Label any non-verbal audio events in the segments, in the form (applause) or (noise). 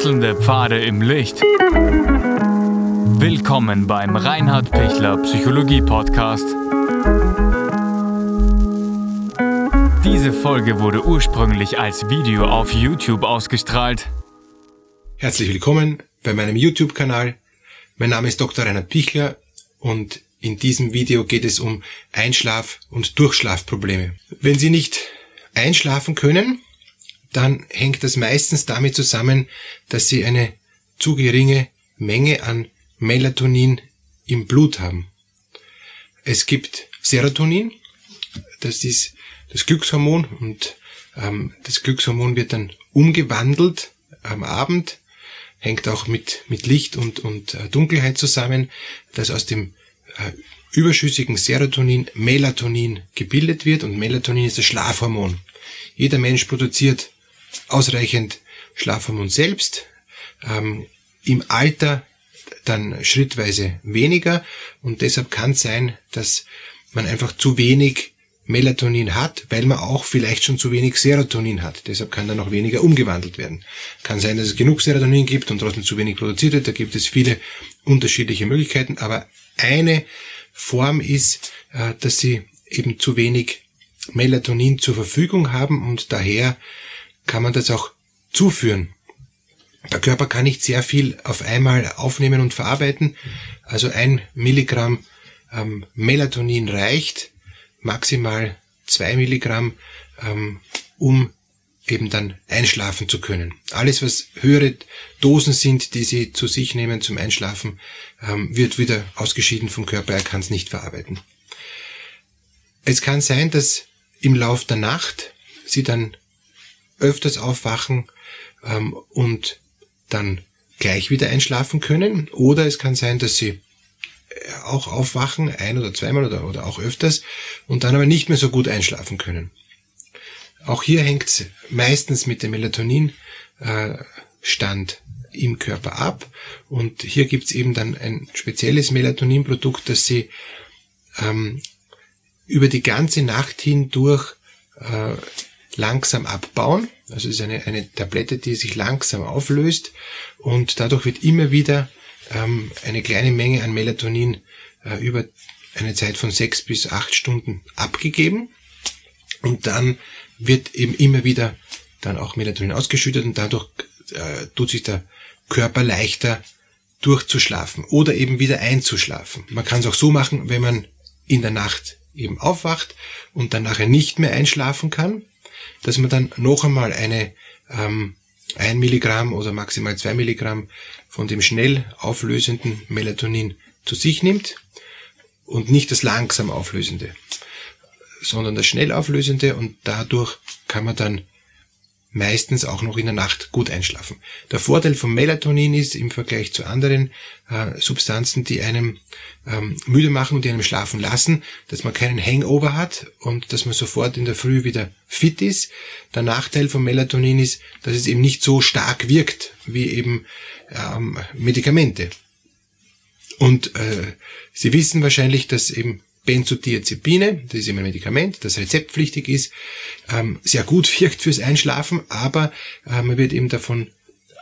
Wechselnde Pfade im Licht. Willkommen beim Reinhard Pichler Psychologie Podcast. Diese Folge wurde ursprünglich als Video auf YouTube ausgestrahlt. Herzlich willkommen bei meinem YouTube-Kanal. Mein Name ist Dr. Reinhard Pichler und in diesem Video geht es um Einschlaf- und Durchschlafprobleme. Wenn Sie nicht einschlafen können, dann hängt das meistens damit zusammen, dass sie eine zu geringe Menge an Melatonin im Blut haben. Es gibt Serotonin, das ist das Glückshormon und ähm, das Glückshormon wird dann umgewandelt am Abend, hängt auch mit, mit Licht und, und äh, Dunkelheit zusammen, dass aus dem äh, überschüssigen Serotonin Melatonin gebildet wird und Melatonin ist das Schlafhormon. Jeder Mensch produziert ausreichend Schlafhormon selbst, ähm, im Alter dann schrittweise weniger und deshalb kann es sein, dass man einfach zu wenig Melatonin hat, weil man auch vielleicht schon zu wenig Serotonin hat. Deshalb kann dann noch weniger umgewandelt werden. Kann sein, dass es genug Serotonin gibt und trotzdem zu wenig produziert wird. Da gibt es viele unterschiedliche Möglichkeiten. Aber eine Form ist, äh, dass sie eben zu wenig Melatonin zur Verfügung haben und daher kann man das auch zuführen. Der Körper kann nicht sehr viel auf einmal aufnehmen und verarbeiten. Also ein Milligramm ähm, Melatonin reicht, maximal zwei Milligramm, ähm, um eben dann einschlafen zu können. Alles, was höhere Dosen sind, die Sie zu sich nehmen zum Einschlafen, ähm, wird wieder ausgeschieden vom Körper. Er kann es nicht verarbeiten. Es kann sein, dass im Lauf der Nacht Sie dann öfters aufwachen ähm, und dann gleich wieder einschlafen können. Oder es kann sein, dass sie äh, auch aufwachen, ein oder zweimal oder, oder auch öfters, und dann aber nicht mehr so gut einschlafen können. Auch hier hängt es meistens mit dem Melatoninstand äh, im Körper ab. Und hier gibt es eben dann ein spezielles Melatoninprodukt, das sie ähm, über die ganze Nacht hindurch äh, langsam abbauen. Also es ist eine, eine Tablette, die sich langsam auflöst und dadurch wird immer wieder ähm, eine kleine Menge an Melatonin äh, über eine Zeit von sechs bis acht Stunden abgegeben und dann wird eben immer wieder dann auch Melatonin ausgeschüttet und dadurch äh, tut sich der Körper leichter durchzuschlafen oder eben wieder einzuschlafen. Man kann es auch so machen, wenn man in der Nacht eben aufwacht und dann nachher nicht mehr einschlafen kann, dass man dann noch einmal eine ähm, 1 Milligramm oder maximal 2 Milligramm von dem schnell auflösenden Melatonin zu sich nimmt und nicht das langsam auflösende, sondern das schnell auflösende und dadurch kann man dann meistens auch noch in der Nacht gut einschlafen. Der Vorteil von Melatonin ist im Vergleich zu anderen äh, Substanzen, die einem ähm, müde machen und die einem schlafen lassen, dass man keinen Hangover hat und dass man sofort in der Früh wieder fit ist. Der Nachteil von Melatonin ist, dass es eben nicht so stark wirkt wie eben ähm, Medikamente. Und äh, Sie wissen wahrscheinlich, dass eben Benzodiazepine, das ist immer ein Medikament, das rezeptpflichtig ist, ähm, sehr gut (laughs) wirkt fürs Einschlafen, aber äh, man wird eben davon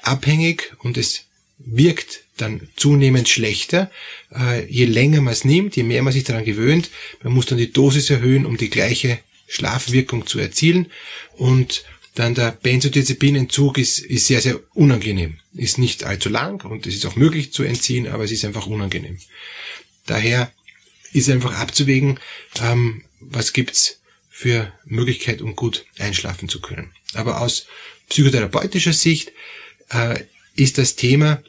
abhängig und es wirkt dann zunehmend schlechter, äh, je länger man es nimmt, je mehr man sich daran gewöhnt. Man muss dann die Dosis erhöhen, um die gleiche Schlafwirkung zu erzielen und dann der Benzodiazepinentzug ist, ist sehr, sehr unangenehm. Ist nicht allzu lang und es ist auch möglich zu entziehen, aber es ist einfach unangenehm. Daher ist einfach abzuwägen, ähm, was gibt's für Möglichkeit, um gut einschlafen zu können. Aber aus psychotherapeutischer Sicht äh, ist das Thema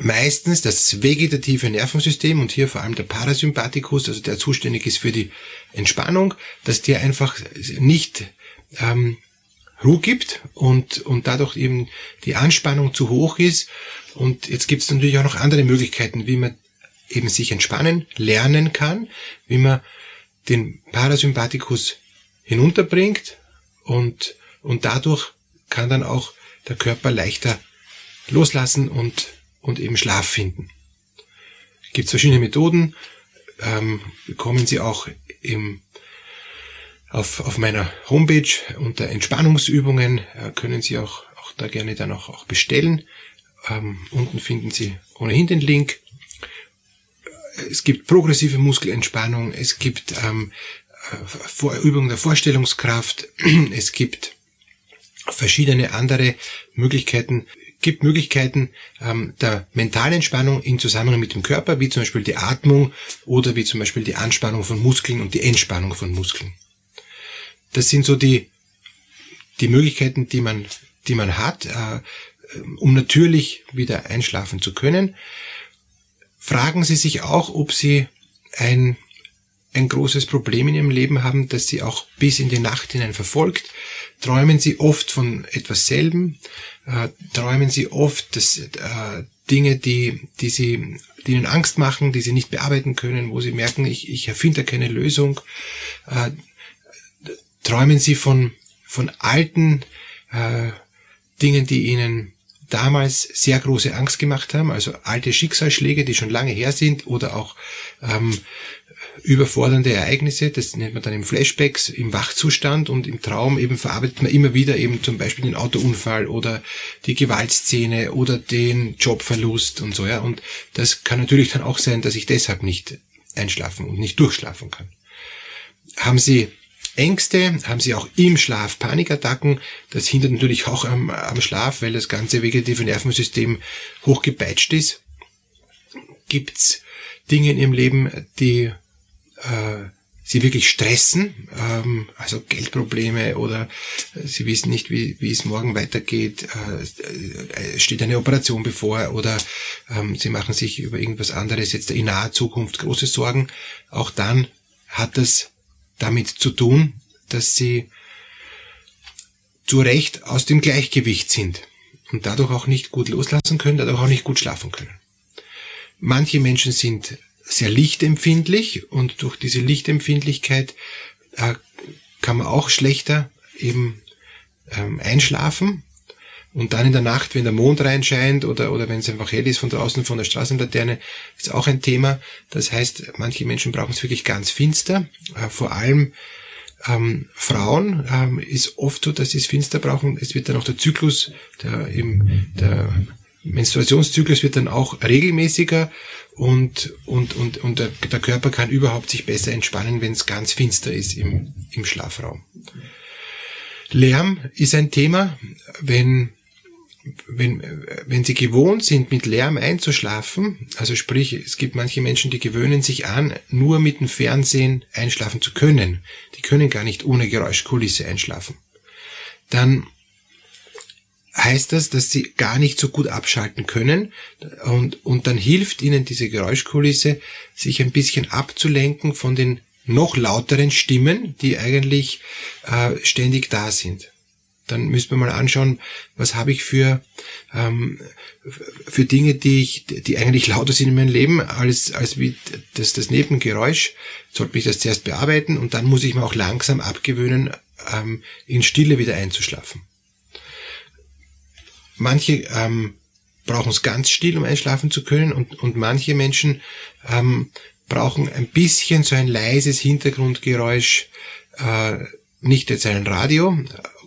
meistens das vegetative Nervensystem und hier vor allem der Parasympathikus, also der zuständig ist für die Entspannung, dass der einfach nicht ähm, Ruhe gibt und, und dadurch eben die Anspannung zu hoch ist. Und jetzt gibt es natürlich auch noch andere Möglichkeiten, wie man eben sich entspannen lernen kann, wie man den Parasympathikus hinunterbringt und, und dadurch kann dann auch der Körper leichter loslassen und, und eben Schlaf finden. Gibt verschiedene Methoden, ähm, bekommen Sie auch im, auf, auf meiner Homepage unter Entspannungsübungen, äh, können Sie auch, auch da gerne dann auch, auch bestellen. Ähm, unten finden Sie ohnehin den Link. Es gibt progressive Muskelentspannung, es gibt ähm, äh, Übungen der Vorstellungskraft, (clears throat) es gibt verschiedene andere Möglichkeiten, gibt Möglichkeiten ähm, der mentalen Entspannung in Zusammenhang mit dem Körper, wie zum Beispiel die Atmung oder wie zum Beispiel die Anspannung von Muskeln und die Entspannung von Muskeln. Das sind so die, die Möglichkeiten, die man, die man hat, äh, um natürlich wieder einschlafen zu können. Fragen Sie sich auch, ob Sie ein ein großes Problem in ihrem Leben haben, das sie auch bis in die Nacht hinein verfolgt. Träumen sie oft von etwas selben, äh, träumen sie oft dass, äh, Dinge, die, die sie, die ihnen Angst machen, die sie nicht bearbeiten können, wo sie merken, ich, ich erfinde keine Lösung. Äh, träumen sie von, von alten äh, Dingen, die ihnen damals sehr große Angst gemacht haben, also alte Schicksalsschläge, die schon lange her sind oder auch ähm, überfordernde Ereignisse, das nennt man dann im Flashbacks, im Wachzustand und im Traum eben verarbeitet man immer wieder eben zum Beispiel den Autounfall oder die Gewaltszene oder den Jobverlust und so, ja. Und das kann natürlich dann auch sein, dass ich deshalb nicht einschlafen und nicht durchschlafen kann. Haben Sie Ängste, haben Sie auch im Schlaf Panikattacken. Das hindert natürlich auch am, am Schlaf, weil das ganze vegetative Nervensystem hochgepeitscht ist. Gibt's Dinge in Ihrem Leben, die äh, sie wirklich stressen, ähm, also Geldprobleme oder sie wissen nicht, wie, wie es morgen weitergeht, äh, äh, steht eine Operation bevor oder ähm, sie machen sich über irgendwas anderes jetzt in naher Zukunft große Sorgen, auch dann hat das damit zu tun, dass sie zu Recht aus dem Gleichgewicht sind und dadurch auch nicht gut loslassen können, dadurch auch nicht gut schlafen können. Manche Menschen sind sehr lichtempfindlich und durch diese Lichtempfindlichkeit äh, kann man auch schlechter eben ähm, einschlafen. Und dann in der Nacht, wenn der Mond reinscheint oder, oder wenn es einfach hell ist von draußen von der Straßenlaterne, ist auch ein Thema. Das heißt, manche Menschen brauchen es wirklich ganz finster. Äh, vor allem ähm, Frauen ähm, ist oft so, dass sie es finster brauchen. Es wird dann auch der Zyklus, der, eben, der Menstruationszyklus wird dann auch regelmäßiger und, und, und, und der, der Körper kann überhaupt sich besser entspannen, wenn es ganz finster ist im, im Schlafraum. Lärm ist ein Thema, wenn, wenn, wenn Sie gewohnt sind, mit Lärm einzuschlafen, also sprich, es gibt manche Menschen, die gewöhnen sich an, nur mit dem Fernsehen einschlafen zu können. Die können gar nicht ohne Geräuschkulisse einschlafen. Dann heißt das, dass sie gar nicht so gut abschalten können und, und dann hilft ihnen diese Geräuschkulisse, sich ein bisschen abzulenken von den noch lauteren Stimmen, die eigentlich äh, ständig da sind. Dann müssen wir mal anschauen, was habe ich für, ähm, für Dinge, die ich, die eigentlich lauter sind in meinem Leben, als, als wie das, das Nebengeräusch. Sollte mich das zuerst bearbeiten und dann muss ich mir auch langsam abgewöhnen, ähm, in Stille wieder einzuschlafen. Manche ähm, brauchen es ganz still, um einschlafen zu können und, und manche Menschen ähm, brauchen ein bisschen so ein leises Hintergrundgeräusch, äh, nicht jetzt ein Radio,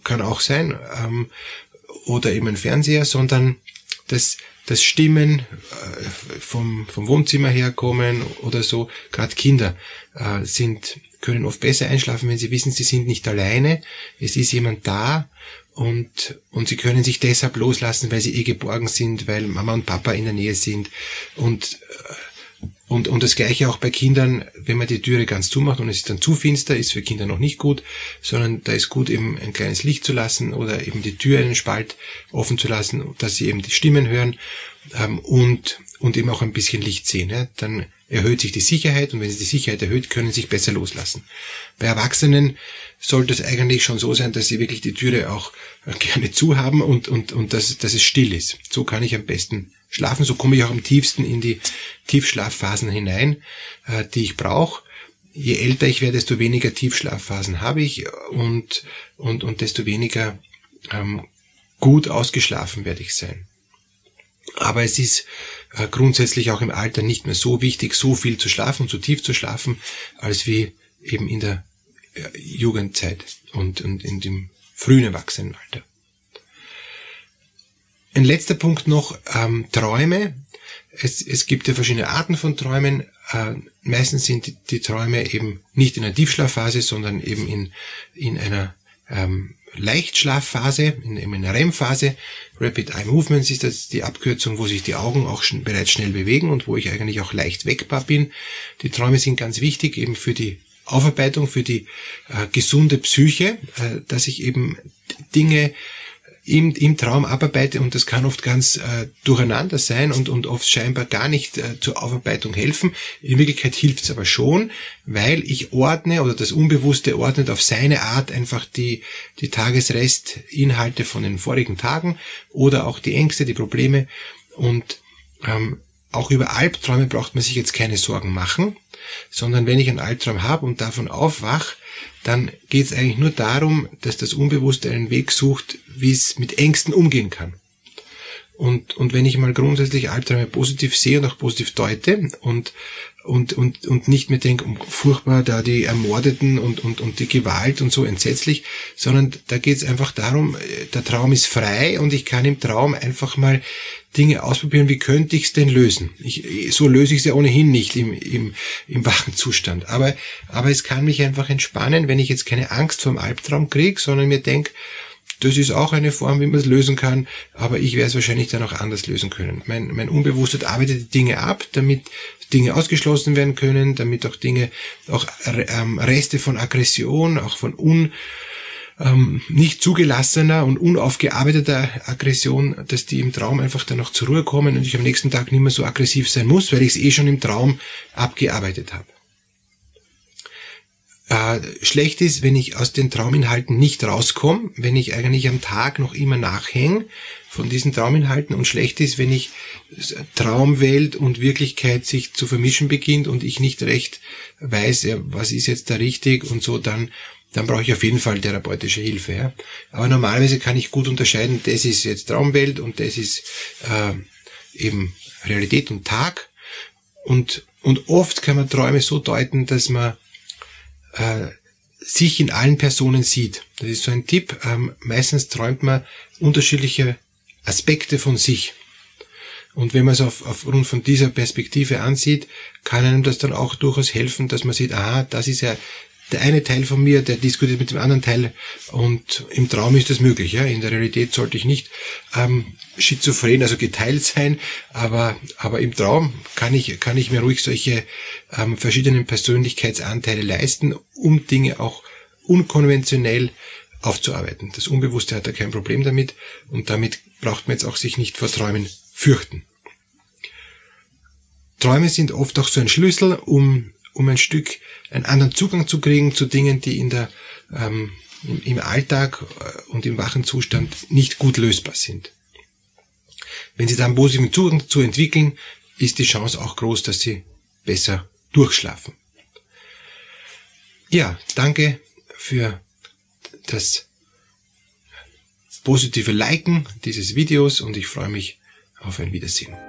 kann auch sein, ähm, oder eben ein Fernseher, sondern das, das Stimmen äh, vom, vom Wohnzimmer herkommen oder so. Gerade Kinder äh, sind, können oft besser einschlafen, wenn sie wissen, sie sind nicht alleine, es ist jemand da und, und sie können sich deshalb loslassen, weil sie eh geborgen sind, weil Mama und Papa in der Nähe sind und und, und das gleiche auch bei Kindern, wenn man die Türe ganz zumacht und es ist dann zu finster, ist für Kinder noch nicht gut, sondern da ist gut eben ein kleines Licht zu lassen oder eben die Tür einen Spalt offen zu lassen, dass sie eben die Stimmen hören ähm, und, und eben auch ein bisschen Licht sehen. Ja? Dann erhöht sich die Sicherheit und wenn sich die Sicherheit erhöht, können sie sich besser loslassen. Bei Erwachsenen sollte es eigentlich schon so sein, dass sie wirklich die Türe auch gerne (laughs) zu haben und, und, und dass, dass es still ist. So kann ich am besten schlafen. So komme ich auch am tiefsten in die Tiefschlafphasen hinein, äh, die ich brauche. Je älter ich werde, desto weniger Tiefschlafphasen habe ich und, und, und desto weniger ähm, gut ausgeschlafen werde ich sein. Aber es ist äh, grundsätzlich auch im Alter nicht mehr so wichtig, so viel zu schlafen, so tief zu schlafen, als wie eben in der äh, Jugendzeit und, und in dem frühen Erwachsenenalter. Ein letzter Punkt noch, ähm, Träume. Es, es gibt ja verschiedene Arten von Träumen. Äh, meistens sind die, die, Träume eben nicht in einer Tiefschlafphase, sondern eben in, in einer ähm, Leichtschlafphase, in, in einer REM-Phase. Rapid Eye Movements ist das die Abkürzung, wo sich die Augen auch schon bereits schnell bewegen und wo ich eigentlich auch leicht wegbar bin. Die Träume sind ganz wichtig eben für die Aufarbeitung, für die äh, gesunde Psyche, äh, dass ich eben Dinge im, im Traum abarbeite und das kann oft ganz äh, durcheinander sein und, und oft scheinbar gar nicht äh, zur Aufarbeitung helfen. In Wirklichkeit hilft es aber schon, weil ich ordne oder das Unbewusste ordnet auf seine Art einfach die, die Tagesrestinhalte von den vorigen Tagen oder auch die Ängste, die Probleme und ähm, auch über Albträume braucht man sich jetzt keine Sorgen machen, sondern wenn ich einen Albtraum habe und davon aufwach, dann geht es eigentlich nur darum, dass das Unbewusste einen Weg sucht, wie es mit Ängsten umgehen kann. Und, und wenn ich mal grundsätzlich Albträume positiv sehe und auch positiv deute und, und, und, und nicht mehr denke, um, furchtbar da die Ermordeten und, und, und die Gewalt und so entsetzlich, sondern da geht es einfach darum, äh, der Traum ist frei und ich kann im Traum einfach mal Dinge ausprobieren, wie könnte ich es denn lösen? Ich, so löse ich es ja ohnehin nicht im, im, im wachen Zustand. Aber, aber es kann mich einfach entspannen, wenn ich jetzt keine Angst vor dem Albtraum kriege, sondern mir denke, das ist auch eine Form, wie man es lösen kann, aber ich werde es wahrscheinlich dann auch anders lösen können. Mein, mein Unbewusstes arbeitet die Dinge ab, damit Dinge ausgeschlossen werden können, damit auch Dinge, auch ähm, Reste von Aggression, auch von un, ähm, nicht zugelassener und unaufgearbeiteter Aggression, dass die im Traum einfach dann noch zur Ruhe kommen und ich am nächsten Tag nicht mehr so aggressiv sein muss, weil ich es eh schon im Traum abgearbeitet habe. Äh, schlecht ist, wenn ich aus den Trauminhalten nicht rauskomme, wenn ich eigentlich am Tag noch immer nachhänge von diesen Trauminhalten und schlecht ist, wenn ich Traumwelt und Wirklichkeit sich zu vermischen beginnt und ich nicht recht weiß, ja, was ist jetzt da richtig und so, dann dann brauche ich auf jeden Fall therapeutische Hilfe. Ja. Aber normalerweise kann ich gut unterscheiden, das ist jetzt Traumwelt und das ist äh, eben Realität und Tag. Und, und oft kann man Träume so deuten, dass man äh, sich in allen Personen sieht. Das ist so ein Tipp. Ähm, meistens träumt man unterschiedliche Aspekte von sich. Und wenn man es auf, aufgrund von dieser Perspektive ansieht, kann einem das dann auch durchaus helfen, dass man sieht, aha, das ist ja der eine Teil von mir, der diskutiert mit dem anderen Teil und im Traum ist das möglich. Ja? In der Realität sollte ich nicht ähm, schizophren, also geteilt sein, aber, aber im Traum kann ich, kann ich mir ruhig solche ähm, verschiedenen Persönlichkeitsanteile leisten, um Dinge auch unkonventionell aufzuarbeiten. Das Unbewusste hat da kein Problem damit und damit braucht man jetzt auch sich nicht vor Träumen fürchten. Träume sind oft auch so ein Schlüssel, um um ein Stück einen anderen Zugang zu kriegen zu Dingen, die in der, ähm, im, Alltag äh, und im wachen Zustand nicht gut lösbar sind. Wenn Sie da einen positiven Zugang dazu entwickeln, ist die Chance auch groß, dass Sie besser durchschlafen. Ja, danke für das positive Liken dieses Videos und ich freue mich auf ein Wiedersehen.